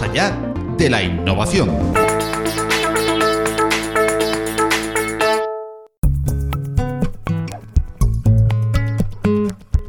de la.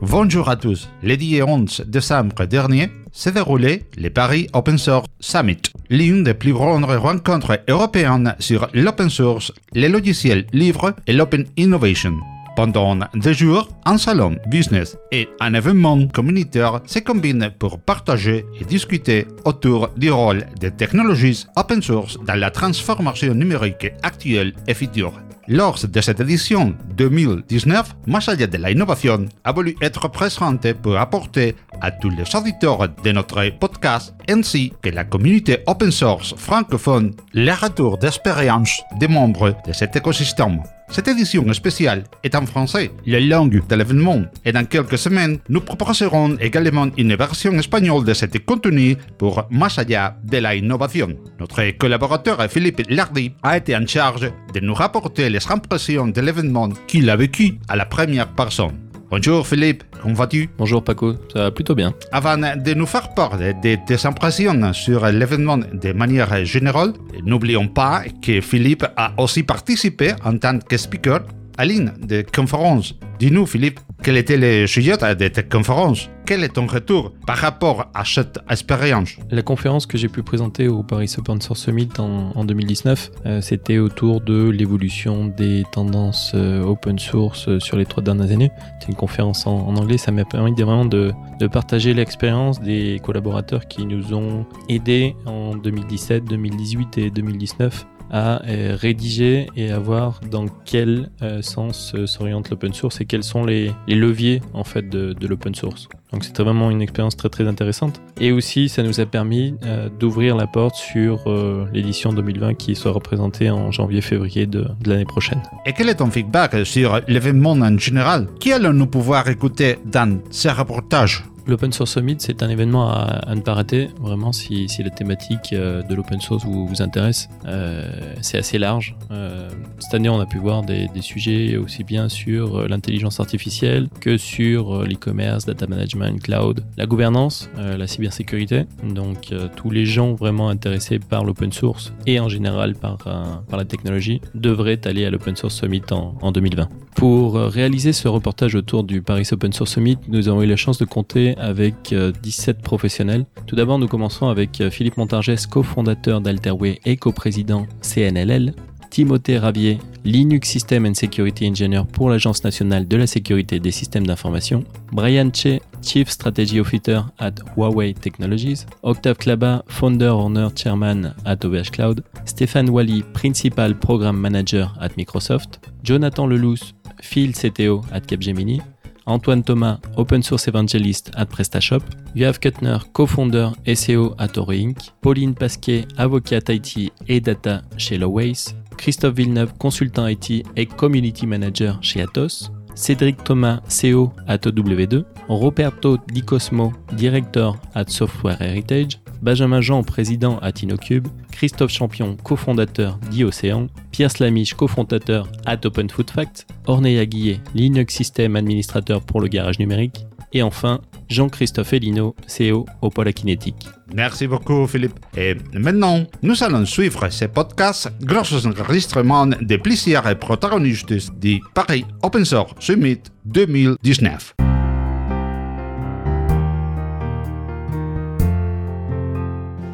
Bonjour à tous. Le 10 et 11 décembre dernier s'est déroulé le Paris Open Source Summit, l'une des plus grandes rencontres européennes sur l'open source, les logiciels libres et l'open innovation. Pendant deux jours, un salon business et un événement communautaire se combinent pour partager et discuter autour du rôle des technologies open source dans la transformation numérique actuelle et future. Lors de cette édition 2019, Masaya de la innovation a voulu être présenté pour apporter à tous les auditeurs de notre podcast ainsi que la communauté open source francophone les retours d'expérience des membres de cet écosystème. Cette édition spéciale est en français, la langue de l'événement, et dans quelques semaines, nous proposerons également une version espagnole de cet contenu pour Masaya de la innovation. Notre collaborateur Philippe Lardy a été en charge de nous rapporter les impressions de l'événement qu'il a vécu à la première personne. Bonjour Philippe, comment vas-tu? Bonjour Paco, ça va plutôt bien. Avant de nous faire part de, tes impressions sur l'événement de manière générale, n'oublions pas que Philippe a aussi participé en tant que speaker à l'une des conférences. Dis-nous Philippe, quel était le sujet de ta conférence Quel est ton retour par rapport à cette expérience? La conférence que j'ai pu présenter au Paris Open Source Summit en, 2019, euh, c'était autour de l'évolution des tendances euh, open source euh, sur les trois dernières années. C'est une conférence en, anglais, ça m'a permis vraiment de partager l'expérience des collaborateurs qui nous ont aidés en 2017, 2018 et 2019 à euh, rédiger et à voir dans quel euh, sens euh, s'oriente l'open source et quels sont les, leviers en fait de, l'open source. Donc c'était vraiment une expérience très très intéressante. Et aussi ça nous a permis d'ouvrir la porte sur l'édition 2020 qui sera représentée en janvier-février de, de l'année prochaine. Et quel est ton feedback sur l'événement en général? Qui allons-nous pouvoir écouter dans ces reportages L'Open Source Summit, c'est un événement à, ne pas rater. Vraiment, si, la thématique euh, de l'open source vous, intéresse, euh, c'est assez large. Euh, cette année, on a pu voir des, sujets aussi bien sur l'intelligence artificielle que sur l'e-commerce, data management, cloud, la gouvernance, la cybersécurité. Donc, tous les gens vraiment intéressés par l'open source et en général par, par la technologie devraient aller à l'Open Source Summit en 2020. Pour réaliser ce reportage autour du Paris Open Source Summit, nous avons eu la chance de compter avec 17 euh, professionnels. Tout d'abord, nous commençons avec euh, Philippe Montargès, cofondateur d'Alterway et coprésident CNLL. Timothée Ravier, Linux System and Security Engineer pour l'Agence nationale de la sécurité des systèmes d'information. Brian Che, Chief Strategy Officer at Huawei Technologies. Octave Klaba, Founder Owner Chairman at OVH Cloud. Stéphane Wally, Principal Program Manager at Microsoft. Jonathan Lelousse, Field CTO at Capgemini. Antoine Thomas, Open Source Evangelist at PrestaShop, Yoav Kuttner, co-founder SEO at Oro Inc., Pauline Pasquet, avocate IT et data chez Loways, Christophe Villeneuve, consultant IT et community manager chez Atos, Cédric Thomas, CEO at OW2, Roberto Di Cosmo, directeur at Software Heritage, Benjamin Jean, président at Inocube, Christophe Champion, cofondateur d'IOcéan, Pierre Slamiche, cofondateur at Open Food Facts, Guillet, Linux System administrateur pour le garage numérique, et enfin Jean-Christophe Elino, CEO au Pôle Kinétique. Merci beaucoup Philippe. Et maintenant, nous allons suivre ce podcast grâce aux enregistrements de plusieurs protagonistes du Paris Open Source Summit 2019.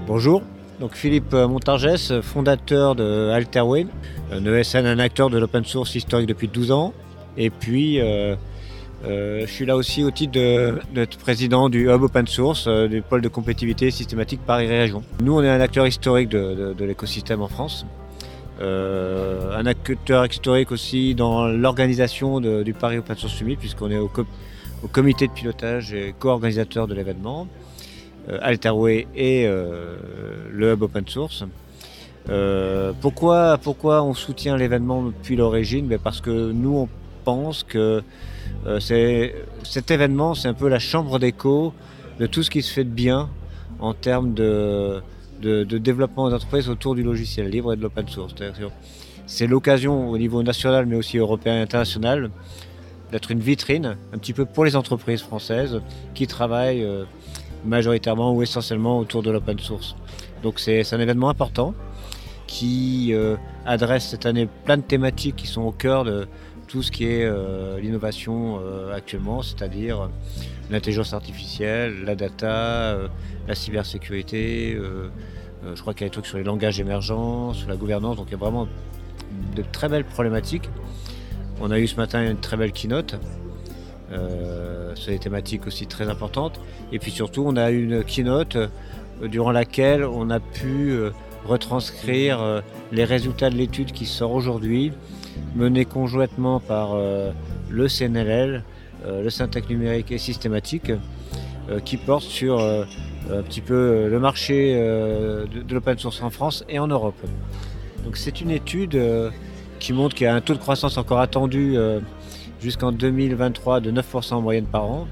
Bonjour, donc Philippe Montargès, fondateur de Alterway, un ESN, un acteur de l'open source historique depuis 12 ans. Et puis, euh, euh, je suis là aussi au titre d'être président du Hub Open Source, euh, du pôle de compétitivité systématique Paris Région. Nous, on est un acteur historique de, l'écosystème en France. un acteur historique aussi dans l'organisation du Paris Open Source Summit, puisqu'on est au, comité de pilotage et co-organisateur de l'événement. Euh, Alterway et euh, le hub open source. Euh, pourquoi, pourquoi on soutient l'événement depuis l'origine? Ben Parce que nous, on pense que cet événement, c'est un peu la chambre d'écho de tout ce qui se fait de bien en termes de, développement d'entreprises autour du logiciel libre et de l'open source. C'est l'occasion au niveau national, mais aussi européen et international, d'être une vitrine un petit peu pour les entreprises françaises qui travaillent majoritairement ou essentiellement autour de l'open source. Donc c'est un événement important qui euh, adresse cette année plein de thématiques qui sont au cœur de tout ce qui est euh, l'innovation euh, actuellement, c'est-à-dire l'intelligence artificielle, la data, la cybersécurité. je crois qu'il y a des trucs sur les langages émergents, sur la gouvernance. Donc il y a vraiment de très belles problématiques. On a eu ce matin une très belle keynote sur des thématiques aussi très importantes. Et puis surtout, on a eu une keynote durant laquelle on a pu retranscrire euh, les résultats de l'étude qui sort aujourd'hui, menée conjointement par euh, le CNLL, euh, le Syntec numérique et systématique, qui porte sur un petit peu le marché de, l'open source en France et en Europe. Donc c'est une étude qui montre qu'il y a un taux de croissance encore attendu jusqu'en 2023 de 9% en moyenne par an.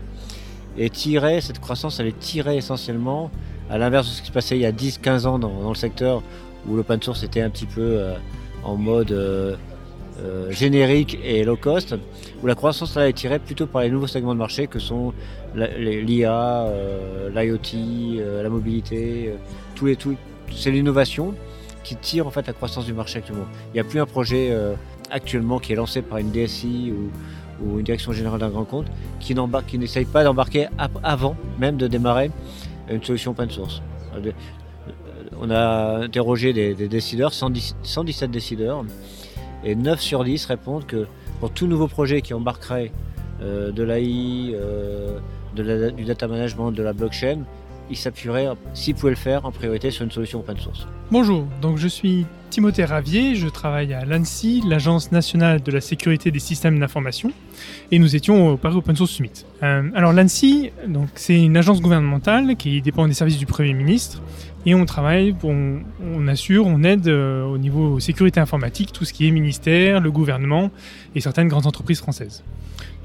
Et tirée, cette croissance, elle est tirée essentiellement à l'inverse de ce qui se passait il y a 10-15 ans dans, le secteur où l'open source était un petit peu euh, en mode euh, euh, générique et low cost, où la croissance est tirée plutôt par les nouveaux segments de marché que sont l'IA, l'IoT, la mobilité, tous les, tout, c'est l'innovation qui tire en fait la croissance du marché actuellement. Il n'y a plus un projet actuellement qui est lancé par une DSI ou, une direction générale d'un grand compte qui n'essaye pas d'embarquer avant même de démarrer une solution open source. Euh, on a interrogé des, décideurs, 117 décideurs, et 9 sur 10 répondent que pour tout nouveau projet qui embarquerait euh, de l'AI, euh, du data management, de la blockchain, il s'appuierait, s'il pouvait le faire, en priorité sur une solution open source. Bonjour, donc je suis Timothée Ravier, je travaille à l'ANSI, l'Agence nationale de la sécurité des systèmes d'information, et nous étions au Paris Open Source Summit. Euh, alors l'ANSI, donc c'est une agence gouvernementale qui dépend des services du Premier ministre, et on travaille, on, on assure, on aide euh, au niveau sécurité informatique tout ce qui est ministère, le gouvernement et certaines grandes entreprises françaises.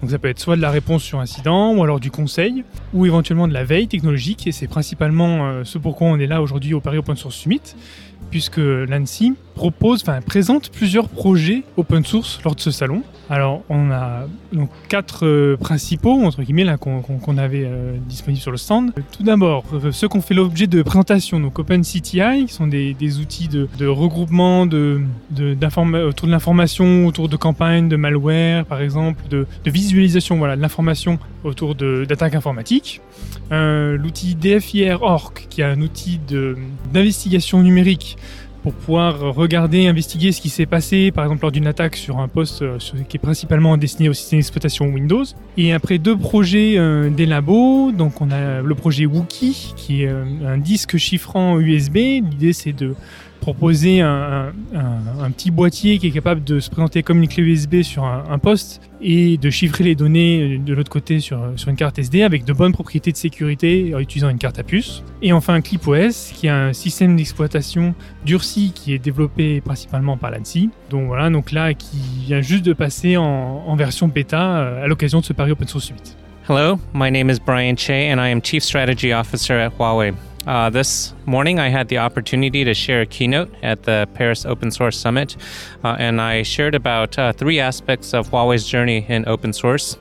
Donc ça peut être soit de la réponse sur incident, ou alors du conseil, ou éventuellement de la veille technologique, et c'est principalement euh, ce pourquoi on est là aujourd'hui au Paris Open Source Summit, puisque l'ANSI propose, enfin présente plusieurs projets open source lors de ce salon. Alors on a donc quatre euh, principaux entre guillemets qu'on avait euh, disponibles sur le stand. Tout d'abord euh, ceux qui ont fait l'objet de présentation, donc OpenCTI, qui sont des, outils de, regroupement de, autour de l'information, autour de campagnes de malware par exemple, de, visualisation voilà de l'information autour d'attaques informatiques. L'outil DFIR.org qui est un outil d'investigation numérique pour pouvoir regarder, investiguer ce qui s'est passé, par exemple lors d'une attaque sur un poste euh, qui est principalement destiné au système d'exploitation Windows. Et après deux projets euh, des labos, donc on a le projet Wookie, qui est euh, un disque chiffrant USB. L'idée c'est de proposer un, petit boîtier qui est capable de se présenter comme une clé USB sur un, poste et de chiffrer les données de l'autre côté sur, une carte SD avec de bonnes propriétés de sécurité en utilisant une carte à puce. Et enfin ClipOS qui est un système d'exploitation durci qui est développé principalement par l'ANSI. Donc voilà, donc là qui vient juste de passer en, version bêta euh, à l'occasion de ce Paris Open Source Summit. Hello, my name is Brian Che and I am Chief Strategy Officer at Huawei. Uh, this morning, I had the opportunity to share a keynote at the Paris Open Source Summit, uh, and I shared about uh, three aspects of Huawei's journey in open source.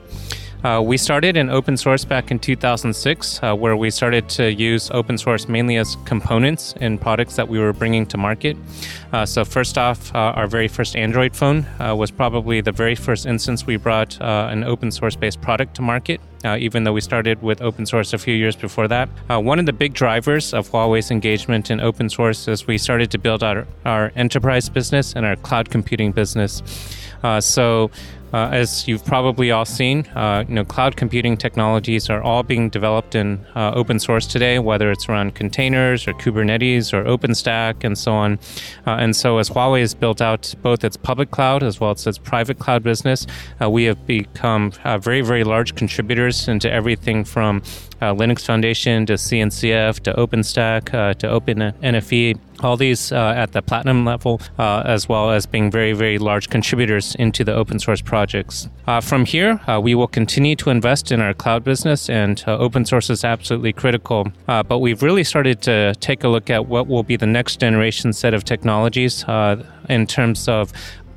Uh, we started in open source back in 2006, uh, where we started to use open source mainly as components in products that we were bringing to market. Uh, so, first off, our very first Android phone was probably the very first instance we brought an open source based product to market. Uh, even though we started with open source a few years before that. Uh, one of the big drivers of Huawei's engagement in open source is we started to build our, our enterprise business and our cloud computing business. So, uh, as you've probably all seen, uh, you know, cloud computing technologies are all being developed in uh, open source today, whether it's around containers or Kubernetes or OpenStack and so on. Uh, and so, as Huawei has built out both its public cloud as well as its private cloud business, uh, we have become uh, very, very large contributors into everything from Linux Foundation to CNCF to OpenStack to OpenNFE all these uh, at the platinum level, uh, as well as being very, very large contributors into the open source projects. Uh, from here, uh, we will continue to invest in our cloud business, and uh, open source is absolutely critical. Uh, but we've really started to take a look at what will be the next generation set of technologies in terms of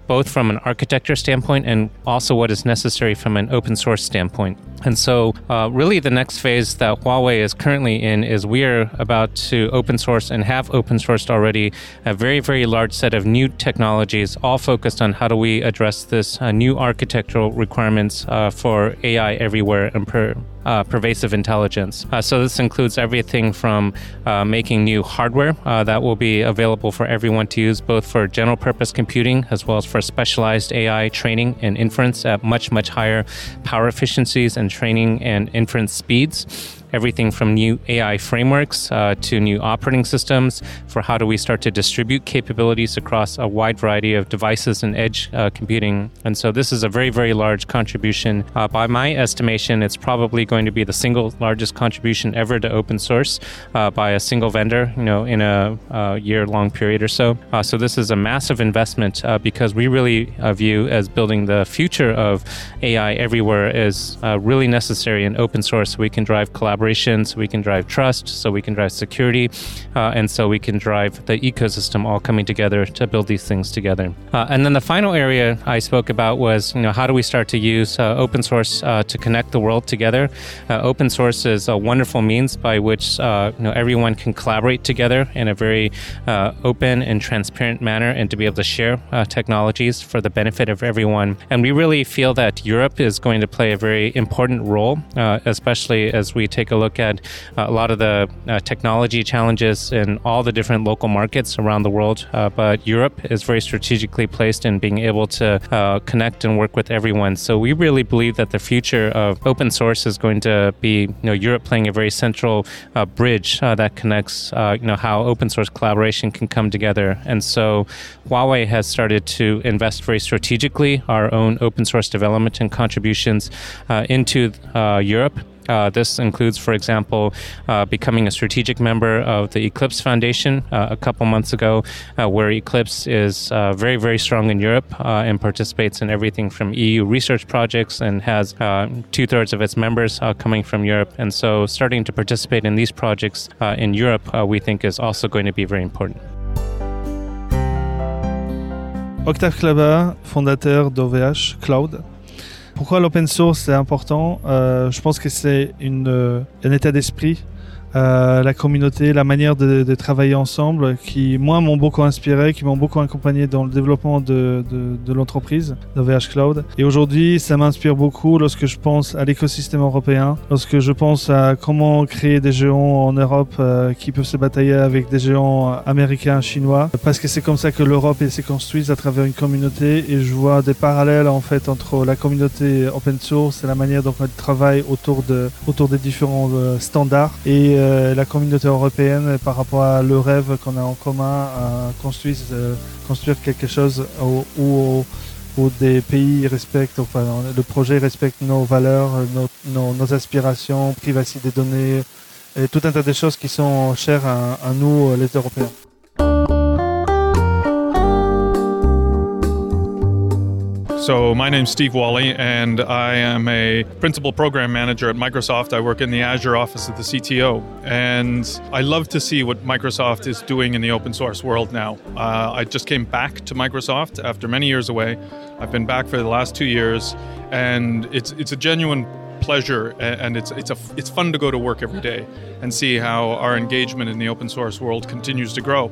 both from an architecture standpoint and also what is necessary from an open source standpoint. And so, uh, really, the next phase that Huawei is currently in is we are about to open source and have open sourced already a very, very large set of new technologies, all focused on how do we address this uh, new architectural requirements uh, for AI everywhere and per, uh, pervasive intelligence. Uh, so this includes everything from uh, making new hardware uh, that will be available for everyone to use, both for general purpose computing as well as for specialized AI training and inference at much, much higher power efficiencies and training and inference speeds everything from new AI frameworks uh, to new operating systems for how do we start to distribute capabilities across a wide variety of devices and edge uh, computing. And so this is a very, very large contribution. Uh, by my estimation, it's probably going to be the single largest contribution ever to open source uh, by a single vendor, you know, in a uh, year-long period or so. Uh, so this is a massive investment because we really view as building the future of AI everywhere is really necessary in open source so we can drive collaboration collaboration, so we can drive trust, so we can drive security, uh, and so we can drive the ecosystem all coming together to build these things together. Uh, and then the final area I spoke about was, you know, how do we start to use uh, open source uh, to connect the world together? Uh, open source is a wonderful means by which uh, you know everyone can collaborate together in a very open and transparent manner, and to be able to share technologies for the benefit of everyone. And we really feel that Europe is going to play a very important role, especially as we take take a look at uh, a lot of the uh, technology challenges in all the different local markets around the world. Uh, but Europe is very strategically placed in being able to connect and work with everyone. So we really believe that the future of open source is going to be you know Europe playing a very central bridge that connects you know how open source collaboration can come together. And so Huawei has started to invest very strategically our own open source development and contributions uh, into uh, Europe uh, this includes, for example, uh, becoming a strategic member of the Eclipse Foundation uh, a couple months ago, uh, where Eclipse is uh, very, very strong in Europe uh, and participates in everything from EU research projects and has two thirds of its members coming from Europe. And so, starting to participate in these projects in Europe, we think is also going to be very important. Octave Klaba, fondateur d'OVH Cloud. Pourquoi l'open source est important? Euh, Je pense que c'est euh, un état d'esprit euh, la communauté, la manière de, travailler ensemble, qui moi m'ont beaucoup inspiré, qui m'ont beaucoup accompagné dans le développement de, de, de l'entreprise, d'OVH Cloud. Et aujourd'hui, ça m'inspire beaucoup lorsque je pense à l'écosystème européen, lorsque je pense à comment créer des géants en Europe euh, qui peuvent se batailler avec des géants américains, chinois, parce que c'est comme ça que l'Europe s'est construite à travers une communauté. Et je vois des parallèles en fait entre la communauté open source et la manière dont on travaille autour de autour des différents euh, standards et euh, la communauté européenne par rapport à le rêve qu'on a en commun à construire, euh, quelque chose où, des pays respectent, le projet respecte nos valeurs, nos, nos, aspirations, privacité des données, et tout un tas de choses qui sont chères à nous, les Européens. So, my name's Steve Wally, and I am a principal program manager at Microsoft. I work in the Azure office of the CTO, and I love to see what Microsoft is doing in the open source world now. Uh, I just came back to Microsoft after many years away. I've been back for the last two years, and it's it's a genuine pleasure and it's it's a it's fun to go to work every day and see how our engagement in the open source world continues to grow.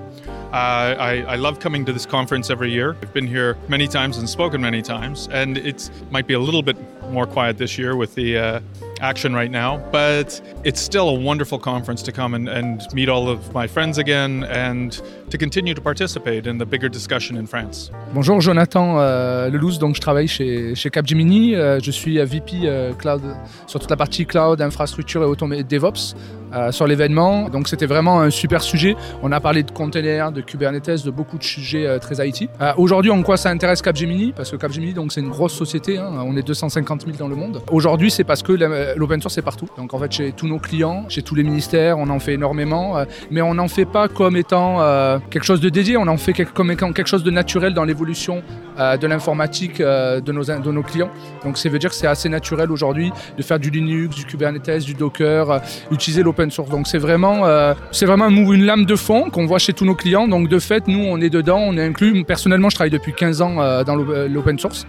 Uh, I, I, love coming to this conference every year. I've been here many times and spoken many times, and it might be a little bit more quiet this year with the uh, action right now, but it's still a wonderful conference to come and, and, meet all of my friends again and to continue to participate in the bigger discussion in France. Bonjour, Jonathan euh, Lelouze, donc je travaille chez, chez Capgemini. Euh, je suis VP euh, Cloud sur toute la partie cloud, infrastructure et DevOps. Euh, sur l'événement. Donc c'était vraiment un super sujet. On a parlé de containers, de Kubernetes, de beaucoup de sujets très IT. Aujourd'hui, en quoi ça intéresse Capgemini? Parce que Capgemini, c'est une grosse société. Hein. on est 250 000 dans le monde. Aujourd'hui, c'est parce que l'open source est partout. Donc en fait, chez tous nos clients, chez tous les ministères, on en fait énormément, mais on n'en fait pas comme étant quelque chose de dédié. On en fait comme étant quelque chose de naturel dans l'évolution de l'informatique de, nos, de nos clients. Donc ça veut dire que c'est assez naturel aujourd'hui de faire du Linux, du Kubernetes, du Docker, utiliser l'open source. Donc c'est vraiment, euh, c'est vraiment une lame de fond qu'on voit chez tous nos clients. Donc de fait, nous, on est dedans, on est inclus. Personnellement, je travaille depuis 15 ans euh, dans euh, l'open source.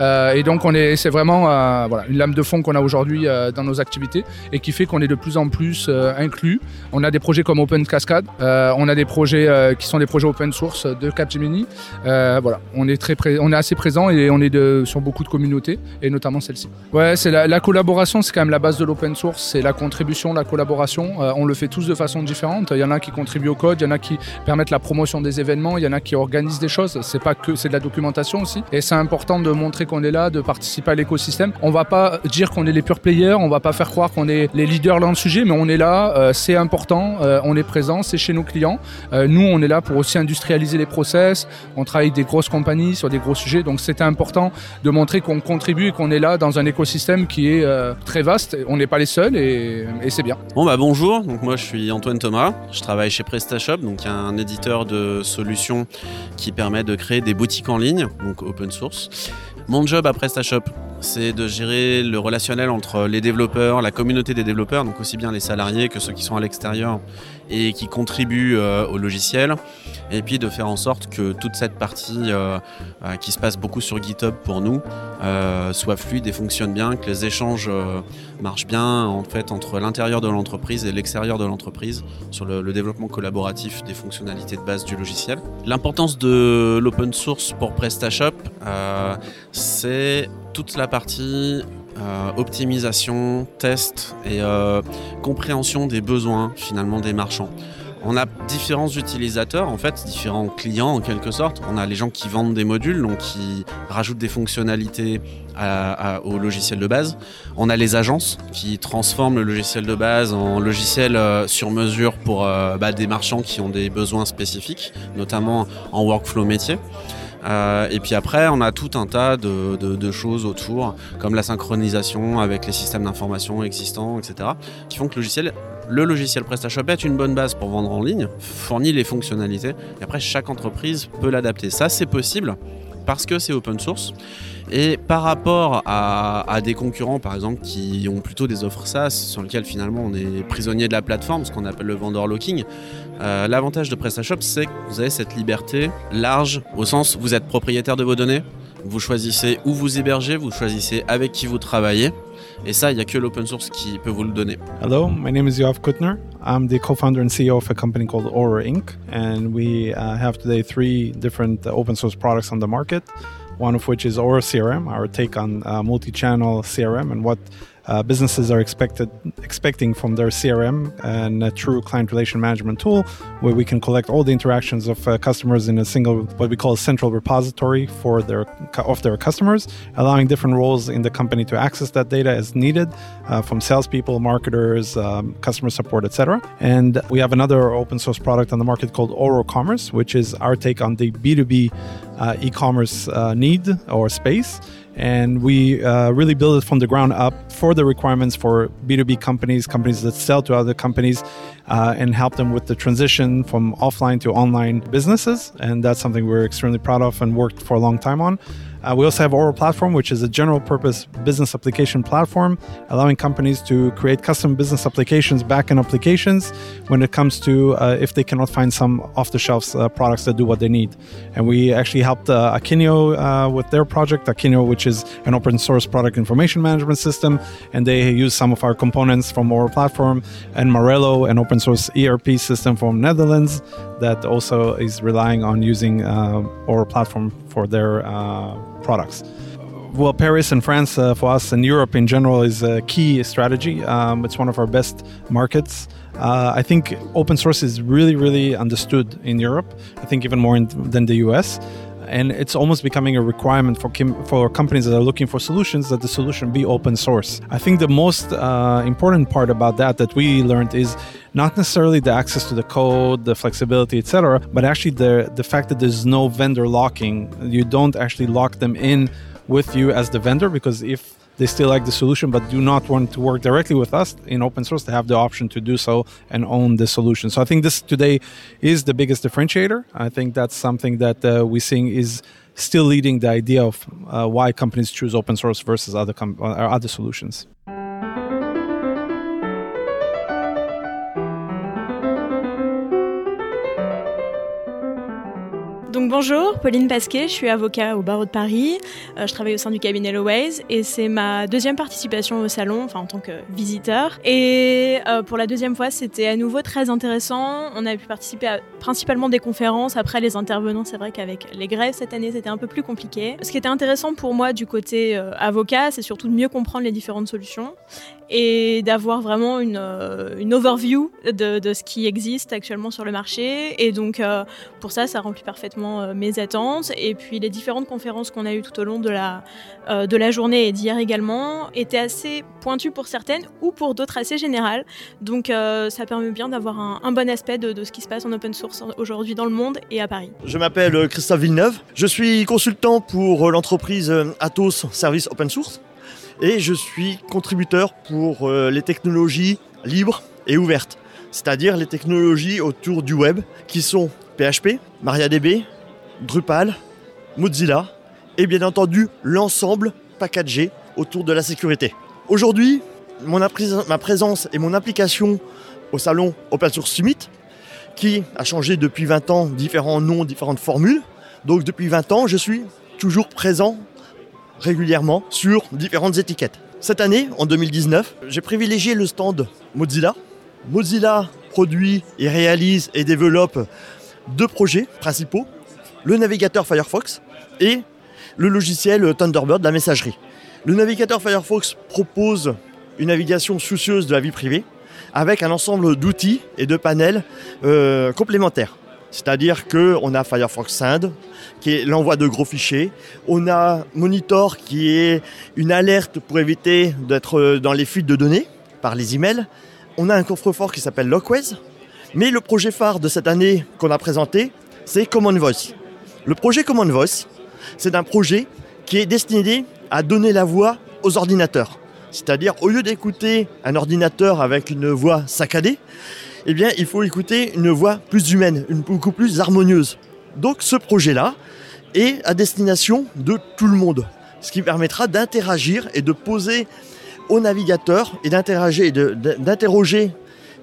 Euh, et donc, on est, c'est vraiment euh, une lame de fond qu'on a aujourd'hui euh, dans nos activités et qui fait qu'on est de plus en plus inclus. On a des projets comme Open Cascade, on a des projets qui sont des projets open source de Capgemini. voilà, on est, on est assez présent et on est sur beaucoup de communautés et notamment celle-ci. Ouais, c'est la, la collaboration, c'est quand même la base de l'open source, c'est la contribution, la collaboration. on le fait tous de façon différente. Il y en a qui contribuent au code, il y en a qui permettent la promotion des événements, il y en a qui organisent des choses. C'est pas que c'est de la documentation aussi. Et c'est important de qu'on est là, de participer à l'écosystème. On va pas dire qu'on est les pure players, on va pas faire croire qu'on est les leaders dans le sujet, mais on est là, euh, c'est important, euh, on est présent, c'est chez nos clients. Euh, nous, on est là pour aussi industrialiser les process. On travaille avec des grosses compagnies sur des gros sujets, donc c'était important de montrer qu'on contribue et qu'on est là dans un écosystème qui est très vaste. On n'est pas les seuls et, et c'est bien. Bon bah bonjour, donc moi je suis Antoine Thomas, je travaille chez PrestaShop, donc un éditeur de solutions qui permet de créer des boutiques en ligne, donc open source. Mon job à PrestaShop, c'est de gérer le relationnel entre les développeurs, la communauté des développeurs, donc aussi bien les salariés que ceux qui sont à l'extérieur et qui contribuent euh, au logiciel, et puis de faire en sorte que toute cette partie euh, euh, qui se passe beaucoup sur GitHub pour nous soit fluide et fonctionne bien, que les échanges marchent bien en fait entre l'intérieur de l'entreprise et l'extérieur de l'entreprise sur le, développement collaboratif des fonctionnalités de base du logiciel. L'importance de l'open source pour PrestaShop, c'est toute la partie euh, optimisation, test et euh, compréhension des besoins finalement des marchands. On a différents utilisateurs, en fait, différents clients en quelque sorte. On a les gens qui vendent des modules, donc qui rajoutent des fonctionnalités au logiciel de base. On a les agences qui transforment le logiciel de base en logiciel euh, sur mesure pour bah, des marchands qui ont des besoins spécifiques, notamment en workflow métier. Euh, et puis après, on a tout un tas de, choses autour, comme la synchronisation avec les systèmes d'information existants, etc., qui font que le logiciel, le logiciel PrestaShop est une bonne base pour vendre en ligne, fournit les fonctionnalités, et après, chaque entreprise peut l'adapter. Ça, c'est possible parce que c'est open source. Et par rapport à, des concurrents, par exemple, qui ont plutôt des offres SaaS sur lesquelles finalement on est prisonnier de la plateforme, ce qu'on appelle le vendor locking, euh, l'avantage de PrestaShop, c'est que vous avez cette liberté large, au sens vous êtes propriétaire de vos données, vous choisissez où vous hébergez, vous choisissez avec qui vous travaillez. Et ça, il n'y a que l'open source qui peut vous le donner. Hello, my name is Yoav Kutner. I'm the co-founder and CEO of a company called Aura Inc. And we uh, have today three different uh, open source products on the market. One of which is Aura CRM, our take on uh, multi-channel CRM and what uh, businesses are expected expecting from their CRM and a true client relation management tool where we can collect all the interactions of uh, customers in a single what we call a central repository for their of their customers, allowing different roles in the company to access that data as needed uh, from salespeople, marketers, um, customer support, etc. And we have another open source product on the market called Oro Commerce, which is our take on the B2B uh, e-commerce uh, need or space and we uh, really build it from the ground up for the requirements for b2b companies companies that sell to other companies uh, and help them with the transition from offline to online businesses and that's something we're extremely proud of and worked for a long time on uh, we also have Oral Platform, which is a general purpose business application platform, allowing companies to create custom business applications, backend applications, when it comes to uh, if they cannot find some off the shelf uh, products that do what they need. And we actually helped uh, Akinio uh, with their project, Akinio, which is an open source product information management system. And they use some of our components from Oral Platform and Morello, an open source ERP system from Netherlands that also is relying on using uh, Oral Platform for their products. Well, Paris and France uh, for us and Europe in general is a key strategy. Um, it's one of our best markets. Uh, I think open source is really, really understood in Europe. I think even more in, than the US and it's almost becoming a requirement for for companies that are looking for solutions that the solution be open source. I think the most uh, important part about that that we learned is not necessarily the access to the code, the flexibility, etc., but actually the the fact that there's no vendor locking. You don't actually lock them in with you as the vendor because if they still like the solution but do not want to work directly with us in open source. They have the option to do so and own the solution. So i think this today is the biggest differentiator. I think that's something that uh, we're seeing is still leading the idea of uh, why companies choose open source versus other com- uh, other solutions Donc bonjour, Pauline Pasquet, je suis avocat au barreau de Paris. Euh, je travaille au sein du cabinet Loways et c'est ma deuxième participation au salon, enfin en tant que visiteur. Et euh, pour la deuxième fois, c'était à nouveau très intéressant. On a pu participer à principalement des conférences. Après les intervenants, c'est vrai qu'avec les grèves cette année, c'était un peu plus compliqué. Ce qui était intéressant pour moi du côté euh, avocat, c'est surtout de mieux comprendre les différentes solutions et d'avoir vraiment une, une overview de, ce qui existe actuellement sur le marché. Et donc pour ça, ça remplit parfaitement mes attentes. Et puis les différentes conférences qu'on a eues tout au long de la, journée et d'hier également étaient assez pointues pour certaines ou pour d'autres assez générales. Donc ça permet bien d'avoir un, un, bon aspect de, de, ce qui se passe en open source aujourd'hui dans le monde et à Paris. Je m'appelle Christophe Villeneuve. Je suis consultant pour l'entreprise Atos Service Open Source et je suis contributeur pour les technologies libres et ouvertes, c'est-à-dire les technologies autour du web qui sont PHP, MariaDB, Drupal, Mozilla et bien entendu l'ensemble packagé autour de la sécurité. Aujourd'hui, ma présence et mon implication au salon Open Source Summit, qui a changé depuis 20 ans différents noms, différentes formules. Donc depuis 20 ans, je suis toujours présent régulièrement sur différentes étiquettes. Cette année, en 2019, j'ai privilégié le stand Mozilla. Mozilla produit et réalise et développe deux projets principaux, le navigateur Firefox et le logiciel Thunderbird, la messagerie. Le navigateur Firefox propose une navigation soucieuse de la vie privée avec un ensemble d'outils et de panels euh, complémentaires. C'est-à-dire qu'on a Firefox Send, qui est l'envoi de gros fichiers. On a Monitor, qui est une alerte pour éviter d'être dans les fuites de données par les emails. On a un coffre-fort qui s'appelle Lockways. Mais le projet phare de cette année qu'on a présenté, c'est Common Voice. Le projet Common Voice, c'est un projet qui est destiné à donner la voix aux ordinateurs. C'est-à-dire, au lieu d'écouter un ordinateur avec une voix saccadée, eh bien, il faut écouter une voix plus humaine, beaucoup plus harmonieuse. Donc, ce projet-là est à destination de tout le monde, ce qui permettra d'interagir et de poser au navigateur et d'interagir et d'interroger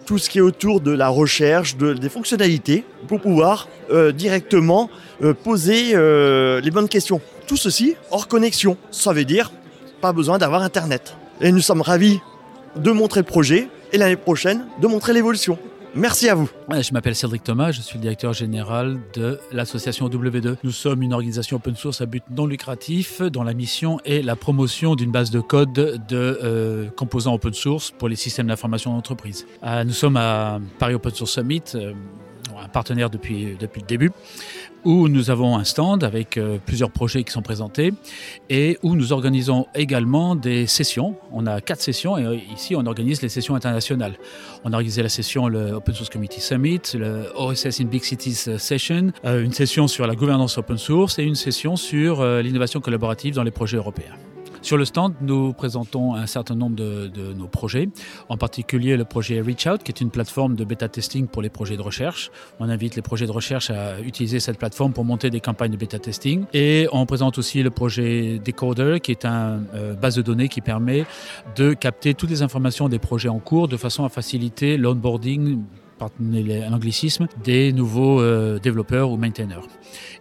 tout ce qui est autour de la recherche, de, des fonctionnalités, pour pouvoir euh, directement euh, poser euh, les bonnes questions. Tout ceci hors connexion. Ça veut dire pas besoin d'avoir Internet. Et nous sommes ravis de montrer le projet et l'année prochaine de montrer l'évolution. Merci à vous. Je m'appelle Cédric Thomas, je suis le directeur général de l'association W2. Nous sommes une organisation open source à but non lucratif dont la mission est la promotion d'une base de code de euh, composants open source pour les systèmes d'information d'entreprise. Euh, nous sommes à Paris Open Source Summit, euh, un partenaire depuis, depuis le début où nous avons un stand avec euh, plusieurs projets qui sont présentés et où nous organisons également des sessions. On a quatre sessions et euh, ici on organise les sessions internationales. On a organisé la session le Open Source Community Summit, le OSS in Big Cities euh, Session, une session sur la gouvernance open source et une session sur l'innovation collaborative dans les projets européens. Sur le stand, nous présentons un certain nombre de, nos projets, en particulier le projet Reach Out, qui est une plateforme de bêta testing pour les projets de recherche. On invite les projets de recherche à utiliser cette plateforme pour monter des campagnes de bêta testing. Et on présente aussi le projet Decoder, qui est une euh, base de données qui permet de capter toutes les informations des projets en cours de façon à faciliter l'onboarding un anglicisme, des nouveaux euh, développeurs ou maintainers.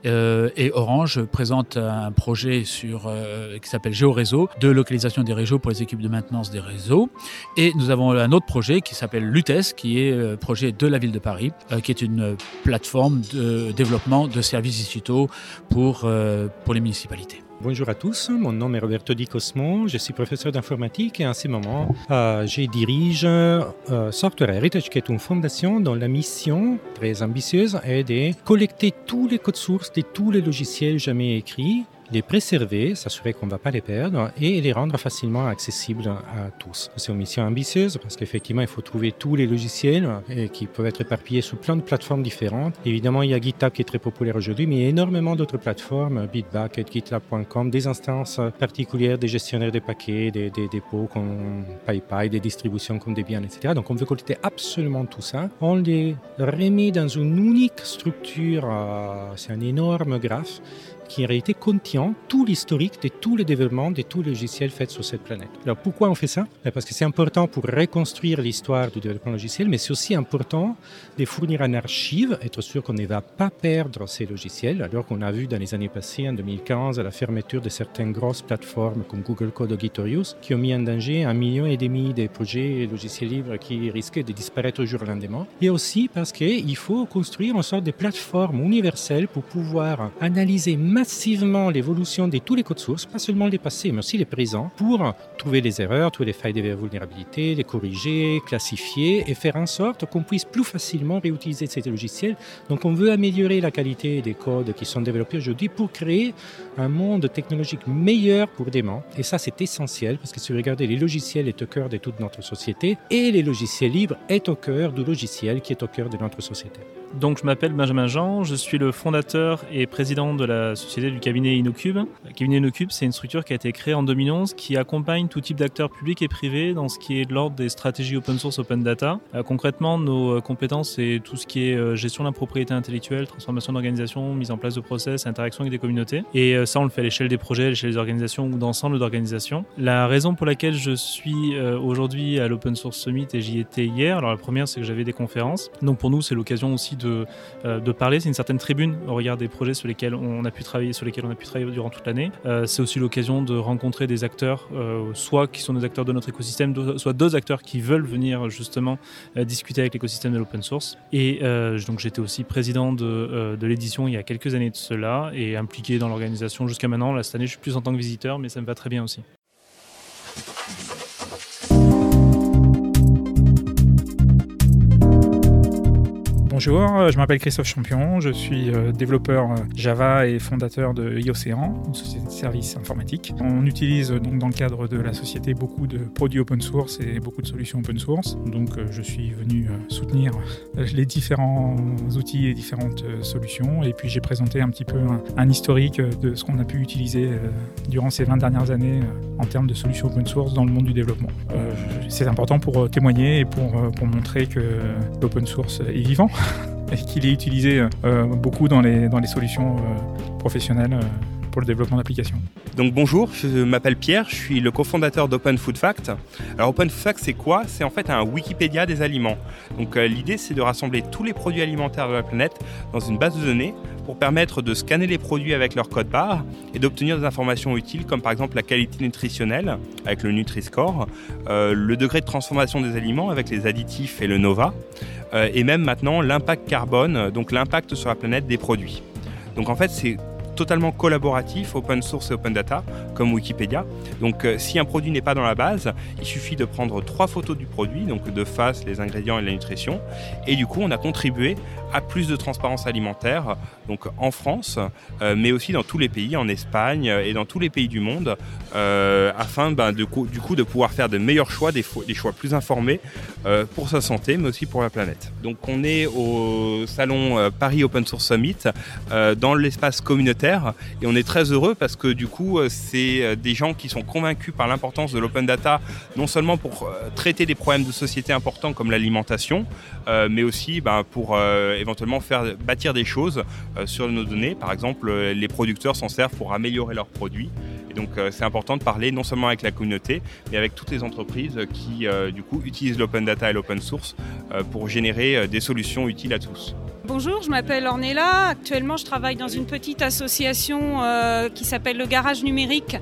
Euh, et Orange présente un projet sur, euh, qui s'appelle GeoRéseau, de localisation des réseaux pour les équipes de maintenance des réseaux. Et nous avons un autre projet qui s'appelle Lutes, qui est le projet de la ville de Paris, qui est une plateforme de développement de services digitaux pour, pour les municipalités. Bonjour à tous, mon nom est Roberto Di Cosmo, je suis professeur d'informatique et en ce moment, euh, je dirige euh, Software Heritage, qui est une fondation dont la mission très ambitieuse est de collecter tous les codes sources de tous les logiciels jamais écrits les préserver, s'assurer qu'on ne va pas les perdre et les rendre facilement accessibles à tous. C'est une mission ambitieuse parce qu'effectivement, il faut trouver tous les logiciels et qui peuvent être éparpillés sur plein de plateformes différentes. Évidemment, il y a GitHub qui est très populaire aujourd'hui, mais il y a énormément d'autres plateformes, Bitbucket, GitLab.com, des instances particulières des gestionnaires de paquets, des, des dépôts comme PayPal, des distributions comme Debian, etc. Donc, on veut collecter absolument tout ça. On les remet dans une unique structure, c'est un énorme graphe qui en réalité contient tout l'historique de tous les développements de tous les logiciels faits sur cette planète. Alors pourquoi on fait ça? Ben, Parce que c'est important pour reconstruire l'histoire du développement logiciel, mais c'est aussi important de fournir une archive, être sûr qu'on ne va pas perdre ces logiciels, alors qu'on a vu dans les années passées, en 2015, la fermeture de certaines grosses plateformes comme Google Code ou Gitorius, qui ont mis en danger un million et demi de projets logiciels libres qui risquaient de disparaître au jour lendemain. Et aussi parce qu'il faut construire une sorte de plateforme universelle pour pouvoir analyser massivement l'évolution de tous les codes sources, pas seulement les passés, mais aussi les présents, pour trouver les erreurs, trouver les failles de vulnérabilité, les corriger, classifier et faire en sorte qu'on puisse plus facilement réutiliser ces logiciels. Donc on veut améliorer la qualité des codes qui sont développés aujourd'hui pour créer un monde technologique meilleur pour demain. Et ça, c'est essentiel parce que si vous regardez, les logiciels est au cœur de toute notre société et les logiciels libres est au cœur du logiciel qui est au cœur de notre société. Donc je m'appelle Benjamin Jean, je suis le fondateur et président de la société du cabinet InnoCube. Le cabinet InnoCube, c'est une structure qui a été créée en 2011 qui accompagne tout type d'acteurs publics et privés dans ce qui est de l'ordre des stratégies open source, open data. Euh, concrètement, nos euh, compétences, c'est tout ce qui est euh, gestion de la propriété intellectuelle, transformation d'organisation, mise en place de process, interaction avec des communautés. Et ça, on le fait à l'échelle des projets, à l'échelle des organisations ou d'ensemble d'organisations. La raison pour laquelle je suis aujourd'hui à l'Open Source Summit et j'y étais hier, alors la première, c'est que j'avais des conférences. Donc pour nous, c'est l'occasion aussi de, euh, de parler. C'est une certaine tribune au regard des projets sur lesquels on a pu travailler, sur lesquels on a pu travailler durant toute l'année. Euh, c'est aussi l'occasion de rencontrer des acteurs, euh, soit qui sont des acteurs de notre écosystème, soit deux acteurs qui veulent venir justement discuter avec l'écosystème de l'open source. Et donc j'étais aussi président de, l'édition il y a quelques années de cela et impliqué dans l'organisation jusqu'à maintenant. Cette année, je suis plus en tant que visiteur, mais ça me va très bien aussi. Bonjour, je m'appelle Christophe Champion, je suis euh, développeur euh, Java et fondateur de iOcéan, une société de services informatiques. On utilise donc dans le cadre de la société beaucoup de produits open source et beaucoup de solutions open source. Donc euh, je suis venu soutenir les différents outils et différentes solutions et puis j'ai présenté un petit peu un, historique de ce qu'on a pu utiliser durant ces 20 dernières années en termes de solutions open source dans le monde du développement. C'est important pour témoigner et pour montrer que l'open source est vivant et qu'il est utilisé euh, beaucoup dans les, dans les solutions euh, professionnelles euh, pour le développement d'applications. Donc bonjour, je m'appelle Pierre, je suis le cofondateur d'Open Food Fact. Alors Open Food Fact c'est quoi? C'est en fait un Wikipédia des aliments. Donc l'idée c'est de rassembler tous les produits alimentaires de la planète dans une base de données pour permettre de scanner les produits avec leur code barre et d'obtenir des informations utiles comme par exemple la qualité nutritionnelle avec le Nutri-Score, le degré de transformation des aliments avec les additifs et le NOVA, euh, et même maintenant l'impact carbone, donc l'impact sur la planète des produits. Donc en fait, c'est totalement collaboratif, open source et open data, comme Wikipédia. Donc euh, si un produit n'est pas dans la base, il suffit de prendre trois photos du produit, donc de face, les ingrédients et la nutrition. Et du coup, on a contribué à plus de transparence alimentaire, donc en France, euh, mais aussi dans tous les pays, en Espagne et dans tous les pays du monde, euh, afin ben, de, du coup de pouvoir faire de meilleurs choix, des, des choix plus informés pour sa santé, mais aussi pour la planète. Donc on est au salon Paris Open Source Summit, dans l'espace communautaire et on est très heureux parce que du coup, euh, c'est euh, des gens qui sont convaincus par l'importance de l'open data, non seulement pour euh, traiter des problèmes de société importants comme l'alimentation, mais aussi ben, pour éventuellement faire bâtir des choses sur nos données. Par exemple, les producteurs s'en servent pour améliorer leurs produits. Et donc c'est important de parler non seulement avec la communauté, mais avec toutes les entreprises qui du coup utilisent l'open data et l'open source pour générer des solutions utiles à tous. Bonjour, je m'appelle Ornella. Actuellement, je travaille dans une petite association euh, qui s'appelle le Garage Numérique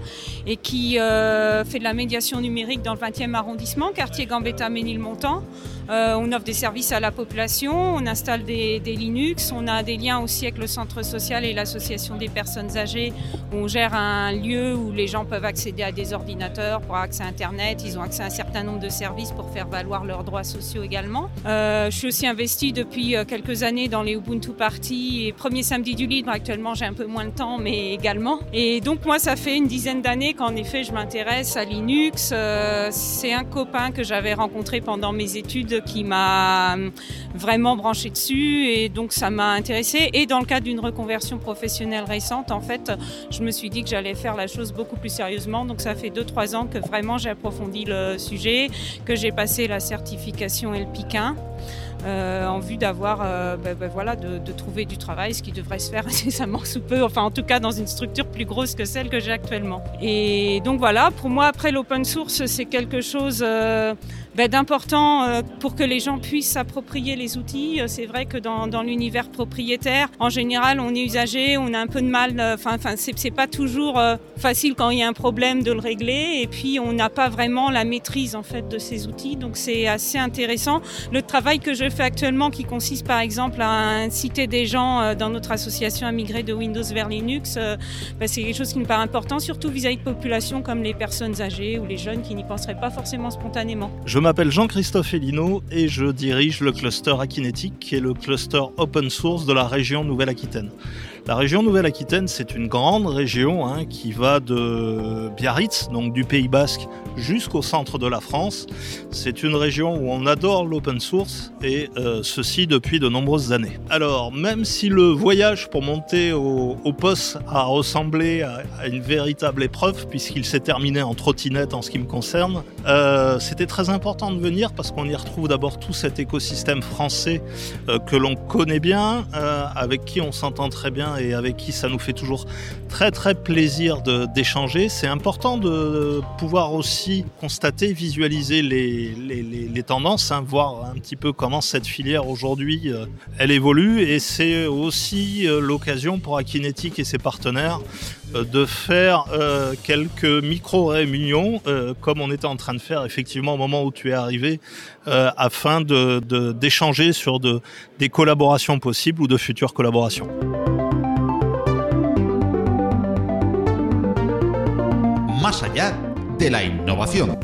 et qui euh, fait de la médiation numérique dans le 20e arrondissement, quartier Gambetta-Ménilmontant. Euh, on offre des services à la population, on installe des, Linux, on a des liens aussi avec le centre social et l'association des personnes âgées. on gère un lieu où les gens peuvent accéder à des ordinateurs pour accès à Internet. Ils ont accès à un certain nombre de services pour faire valoir leurs droits sociaux également. je suis aussi investie depuis quelques années dans les Ubuntu Party et premier samedi du libre. Actuellement, j'ai un peu moins de temps, mais également. Et donc, moi, ça fait une dizaine d'années qu'en effet, je m'intéresse à Linux. Euh, c'est un copain que j'avais rencontré pendant mes études qui m'a vraiment branché dessus et donc ça m'a intéressé. Et dans le cadre d'une reconversion professionnelle récente, en fait, je me suis dit que j'allais faire la chose beaucoup plus sérieusement. Donc ça fait 2-3 ans que vraiment j'ai approfondi le sujet, que j'ai passé la certification LPIC1. Euh, en vue d'avoir, euh, ben, ben, voilà, de, de, trouver du travail, ce qui devrait se faire incessamment sous peu, enfin en tout cas dans une structure plus grosse que celle que j'ai actuellement. Et donc voilà, pour moi après l'open source c'est quelque chose euh, ben, d'important euh, pour que les gens puissent s'approprier les outils. C'est vrai que dans, l'univers propriétaire, en général, on est usager, on a un peu de mal. euh, Enfin, c'est pas toujours euh, facile quand il y a un problème de le régler. Et puis, on n'a pas vraiment la maîtrise en fait de ces outils. Donc, c'est assez intéressant. Le travail que je fais actuellement, qui consiste par exemple à inciter des gens euh, dans notre association à migrer de Windows vers Linux, euh, ben, c'est quelque chose qui me paraît important, surtout vis-à-vis de populations comme les personnes âgées ou les jeunes qui n'y penseraient pas forcément spontanément. M'appelle Jean-Christophe Elino et je dirige le cluster Akinetic, qui est le cluster open source de la région Nouvelle-Aquitaine. La région Nouvelle-Aquitaine, c'est une grande région hein, qui va de Biarritz, donc du Pays Basque, jusqu'au centre de la France. C'est une région où on adore l'open source et euh, ceci depuis de nombreuses années. Alors, même si le voyage pour monter au, poste a ressemblé à, une véritable épreuve, puisqu'il s'est terminé en trottinette en ce qui me concerne, euh, c'était très important de venir parce qu'on y retrouve d'abord tout cet écosystème français euh, que l'on connaît bien, avec qui on s'entend très bien et avec qui ça nous fait toujours très très plaisir d'échanger. C'est important de pouvoir aussi constater, visualiser les, tendances, hein, voir un petit peu comment cette filière aujourd'hui euh, elle évolue et c'est aussi euh, l'occasion pour Akinetic et ses partenaires euh, de faire quelques micro-réunions, comme on était en train de faire effectivement au moment où tu es arrivé, afin d'échanger sur de, des collaborations possibles ou de futures collaborations. Más allá de la innovación.